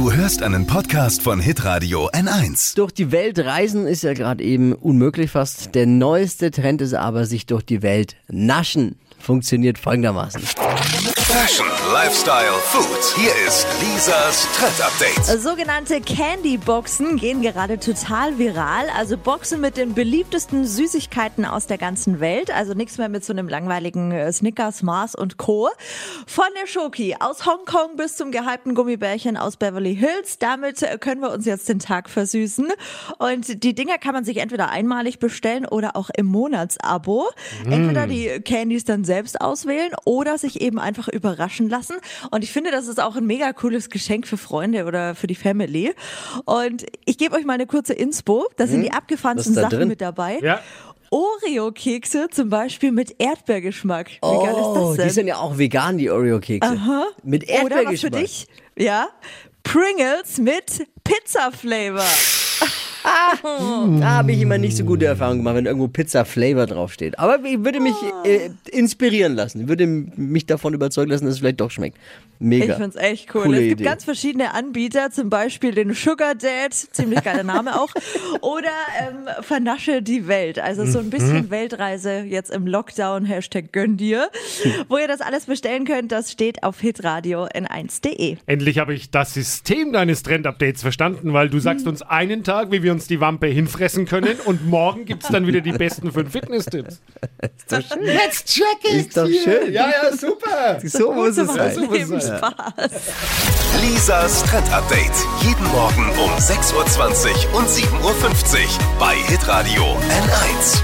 Du hörst einen Podcast von Hitradio N1. Durch die Welt reisen ist ja gerade eben unmöglich fast. Der neueste Trend ist aber sich durch die Welt naschen. Funktioniert folgendermaßen. Fashion, Lifestyle, Food. Hier ist Lisas Trend Update. Sogenannte Candy-Boxen gehen gerade total viral. Also Boxen mit den beliebtesten Süßigkeiten aus der ganzen Welt. Also nichts mehr mit so einem langweiligen äh, Snickers, Mars und Co. Von der Schoki aus Hongkong bis zum gehypten Gummibärchen aus Beverly Hills. Damit äh, können wir uns jetzt den Tag versüßen. Und die Dinger kann man sich entweder einmalig bestellen oder auch im Monatsabo. Entweder die Candies dann selbst auswählen oder sich eben einfach überraschen lassen. Und ich finde, das ist auch ein mega cooles Geschenk für Freunde oder für die Family. Und ich gebe euch mal eine kurze Inspo. Da sind die abgefahrensten Sachen drin? mit dabei. Ja. Oreo-Kekse zum Beispiel mit Erdbeergeschmack. Wie geil ist Oh, das denn? die sind ja auch vegan, die Oreo-Kekse. Mit Oder was für Erdbeergeschmack. dich? Ja. Pringles mit Pizza-Flavor. Da habe ich immer nicht so gute Erfahrungen gemacht, wenn irgendwo Pizza-Flavor draufsteht. Aber ich würde mich Ah. äh, inspirieren lassen. Ich würde mich davon überzeugen lassen, dass es vielleicht doch schmeckt. Mega. Ich find's echt cool. Coole es gibt Idee. ganz verschiedene Anbieter, zum Beispiel den Sugar Dad, ziemlich geiler Name auch, oder ähm, Vernasche die Welt. Also so ein Mhm. bisschen Weltreise jetzt im Lockdown, Hashtag gönn dir. Wo ihr das alles bestellen könnt, das steht auf hitradio n1.de. Endlich habe ich das System deines Trend-Updates verstanden, weil du sagst uns einen Tag, wie wir uns die Wampe hinfressen können und morgen gibt es dann wieder die besten fünf Fitness-Tipps. Jetzt check ich's Ist doch hier. schön. Ja, ja, super. So muss es sein. das So muss. Spaß. Lisas Trend Update. Jeden Morgen um 6.20 Uhr und 7.50 Uhr bei Hitradio N1.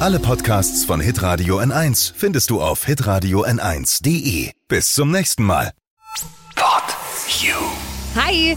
Alle Podcasts von Hitradio N1 findest du auf hitradio n1.de. Bis zum nächsten Mal. Pod You. Hi,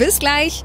Bis gleich.